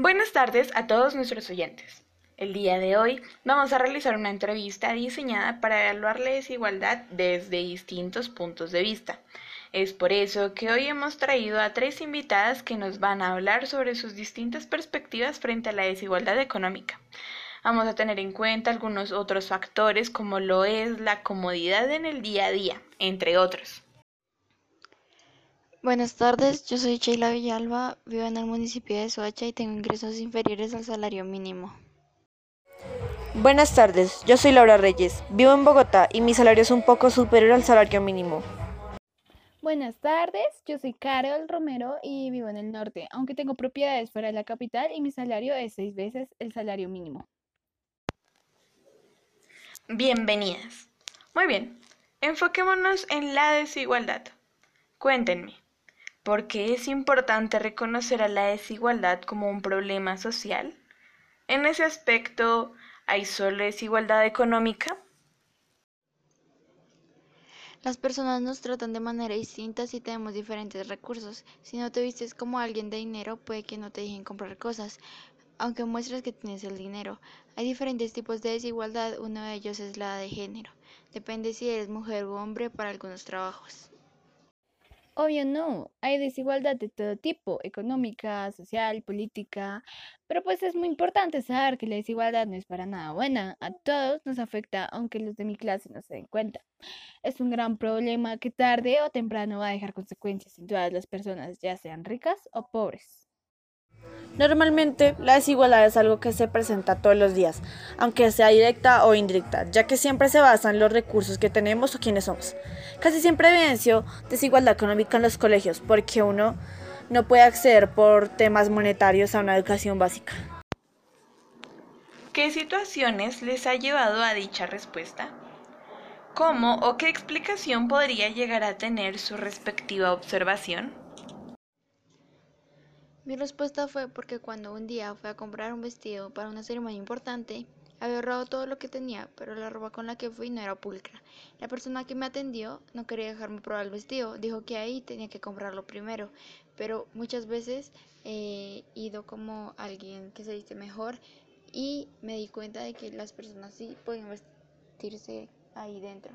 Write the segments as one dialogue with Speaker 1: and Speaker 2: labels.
Speaker 1: Buenas tardes a todos nuestros oyentes. El día de hoy vamos a realizar una entrevista diseñada para evaluar la desigualdad desde distintos puntos de vista. Es por eso que hoy hemos traído a tres invitadas que nos van a hablar sobre sus distintas perspectivas frente a la desigualdad económica. Vamos a tener en cuenta algunos otros factores como lo es la comodidad en el día a día, entre otros.
Speaker 2: Buenas tardes, yo soy Sheila Villalba, vivo en el municipio de Soacha y tengo ingresos inferiores al salario mínimo.
Speaker 3: Buenas tardes, yo soy Laura Reyes, vivo en Bogotá y mi salario es un poco superior al salario mínimo.
Speaker 4: Buenas tardes, yo soy Carol Romero y vivo en el norte, aunque tengo propiedades fuera de la capital y mi salario es seis veces el salario mínimo.
Speaker 1: Bienvenidas. Muy bien, enfoquémonos en la desigualdad. Cuéntenme, ¿por qué es importante reconocer a la desigualdad como un problema social? En ese aspecto, ¿hay solo desigualdad económica?
Speaker 2: Las personas nos tratan de manera distinta si tenemos diferentes recursos. Si no te vistes como alguien de dinero, puede que no te dejen comprar cosas, aunque muestres que tienes el dinero. Hay diferentes tipos de desigualdad, uno de ellos es la de género. Depende si eres mujer u hombre para algunos trabajos.
Speaker 4: Obvio no, hay desigualdad de todo tipo, económica, social, política, pero pues es muy importante saber que la desigualdad no es para nada buena, a todos nos afecta aunque los de mi clase no se den cuenta. Es un gran problema que tarde o temprano va a dejar consecuencias en todas las personas, ya sean ricas o pobres.
Speaker 3: Normalmente, la desigualdad es algo que se presenta todos los días, aunque sea directa o indirecta, ya que siempre se basa en los recursos que tenemos o quiénes somos. Casi siempre evidencio desigualdad económica en los colegios, porque uno no puede acceder por temas monetarios a una educación básica.
Speaker 1: ¿Qué situaciones les ha llevado a dicha respuesta? ¿Cómo o qué explicación podría llegar a tener su respectiva observación?
Speaker 2: Mi respuesta fue porque cuando un día fui a comprar un vestido para una ceremonia importante, había ahorrado todo lo que tenía, pero la ropa con la que fui no era pulcra. La persona que me atendió no quería dejarme probar el vestido, dijo que ahí tenía que comprarlo primero, pero muchas veces he ido como alguien que se viste mejor y me di cuenta de que las personas sí podían vestirse ahí dentro.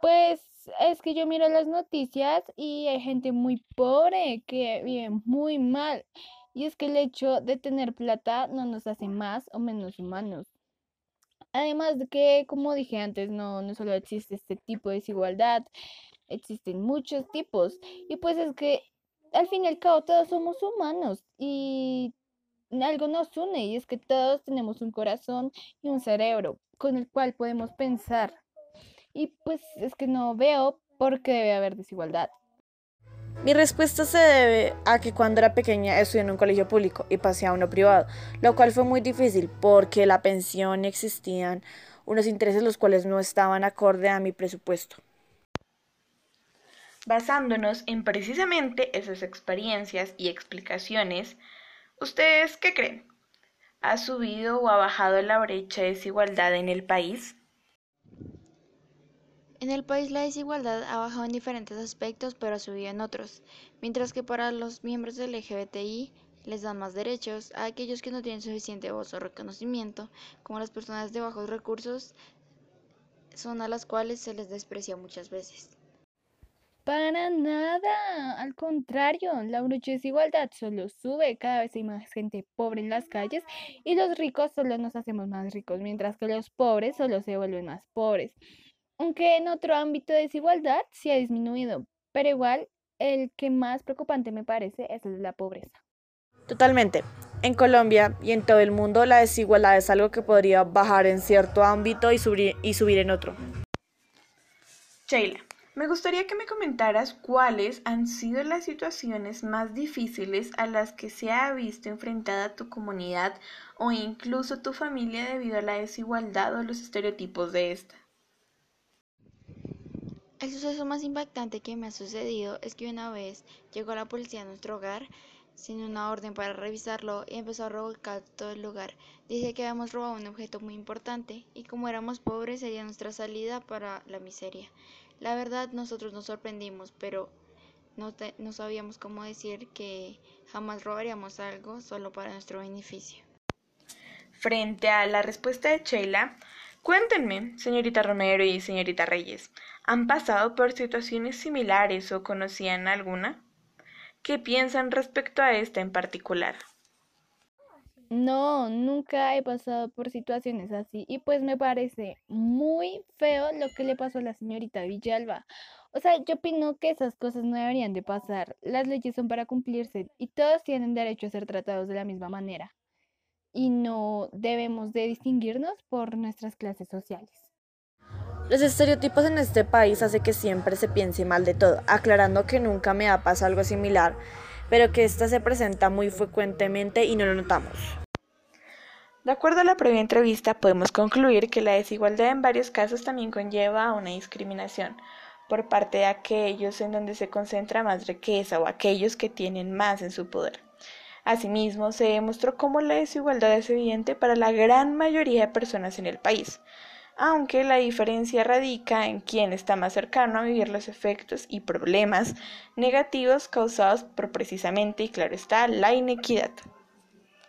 Speaker 4: Pues es que yo miro las noticias y hay gente muy pobre que vive muy mal. Y es que el hecho de tener plata no nos hace más o menos humanos. Además de que, como dije antes, no, no solo existe este tipo de desigualdad, existen muchos tipos. Y pues es que al fin y al cabo todos somos humanos y algo nos une y es que todos tenemos un corazón y un cerebro con el cual podemos pensar. Y pues es que no veo por qué debe haber desigualdad.
Speaker 3: Mi respuesta se debe a que cuando era pequeña estudié en un colegio público y pasé a uno privado, lo cual fue muy difícil porque la pensión existían unos intereses los cuales no estaban acorde a mi presupuesto.
Speaker 1: Basándonos en precisamente esas experiencias y explicaciones, ¿ustedes qué creen? ¿Ha subido o ha bajado la brecha de desigualdad en el país?
Speaker 2: En el país la desigualdad ha bajado en diferentes aspectos, pero ha subido en otros, mientras que para los miembros del LGBTI les dan más derechos a aquellos que no tienen suficiente voz o reconocimiento, como las personas de bajos recursos, son a las cuales se les desprecia muchas veces.
Speaker 4: Para nada, al contrario, la desigualdad solo sube, cada vez hay más gente pobre en las calles y los ricos solo nos hacemos más ricos, mientras que los pobres solo se vuelven más pobres aunque en otro ámbito de desigualdad sí ha disminuido, pero igual el que más preocupante me parece es el de la pobreza.
Speaker 3: Totalmente. En Colombia y en todo el mundo la desigualdad es algo que podría bajar en cierto ámbito y subir, y subir en otro.
Speaker 1: Sheila, me gustaría que me comentaras cuáles han sido las situaciones más difíciles a las que se ha visto enfrentada tu comunidad o incluso tu familia debido a la desigualdad o los estereotipos de esta.
Speaker 2: El suceso más impactante que me ha sucedido es que una vez llegó la policía a nuestro hogar sin una orden para revisarlo y empezó a revolcar todo el lugar. Dice que habíamos robado un objeto muy importante y como éramos pobres sería nuestra salida para la miseria. La verdad nosotros nos sorprendimos, pero no, no sabíamos cómo decir que jamás robaríamos algo solo para nuestro beneficio.
Speaker 1: Frente a la respuesta de Sheila, cuéntenme, señorita Romero y señorita Reyes, ¿han pasado por situaciones similares o conocían alguna? ¿Qué piensan respecto a esta en particular?
Speaker 4: No, nunca he pasado por situaciones así y pues me parece muy feo lo que le pasó a la señorita Villalba. O sea, yo opino que esas cosas no deberían de pasar. Las leyes son para cumplirse y todos tienen derecho a ser tratados de la misma manera. Y no debemos de distinguirnos por nuestras clases sociales.
Speaker 3: Los estereotipos en este país hace que siempre se piense mal de todo, aclarando que nunca me ha pasado algo similar, pero que esta se presenta muy frecuentemente y no lo notamos.
Speaker 1: De acuerdo a la previa entrevista, podemos concluir que la desigualdad en varios casos también conlleva a una discriminación por parte de aquellos en donde se concentra más riqueza o aquellos que tienen más en su poder. Asimismo, se demostró cómo la desigualdad es evidente para la gran mayoría de personas en el país, aunque la diferencia radica en quién está más cercano a vivir los efectos y problemas negativos causados por precisamente, y claro está, la inequidad.